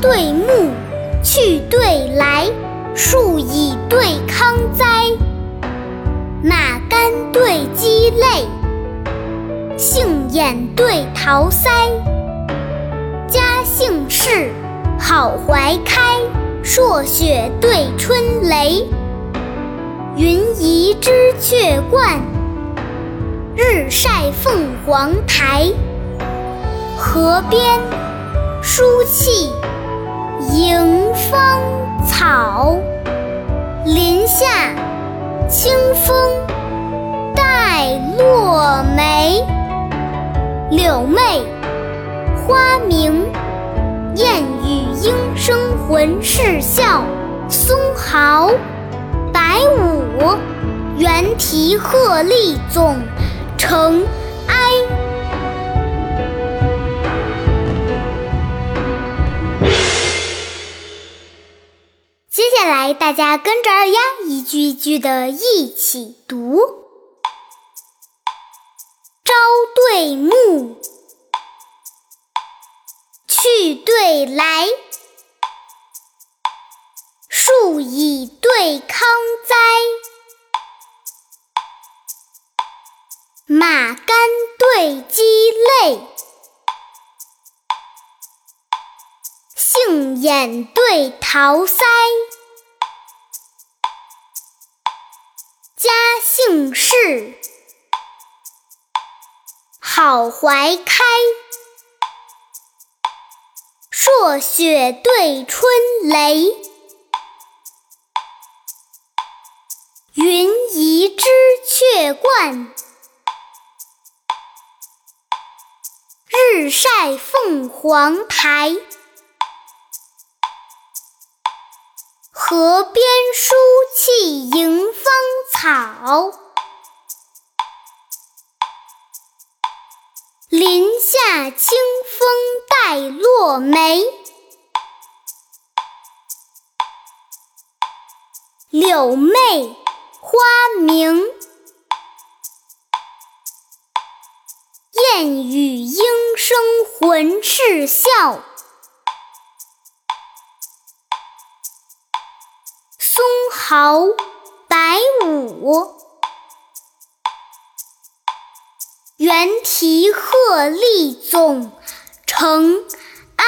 对暮，去对来，树以对康哉。马肝对鸡肋，杏眼对桃腮。嘉兴市，好怀开，朔雪对春雷。云移知雀冠，日晒凤凰台。河边，书气清风带落梅。柳媚，花明；燕语莺声浑是笑。松豪，白舞；猿啼鹤唳总成哀。大家跟着二丫一句一句的一起读：朝对暮，去对来，树以对康哉。马肝对鸡肋，杏眼对桃腮。嘉兴市，好怀开。朔雪对春雷，云移知雀冠。日晒凤凰台，河边书气草，林下清风带落梅。柳媚，花明；燕语莺声浑是笑。松毫，鹤立总成哎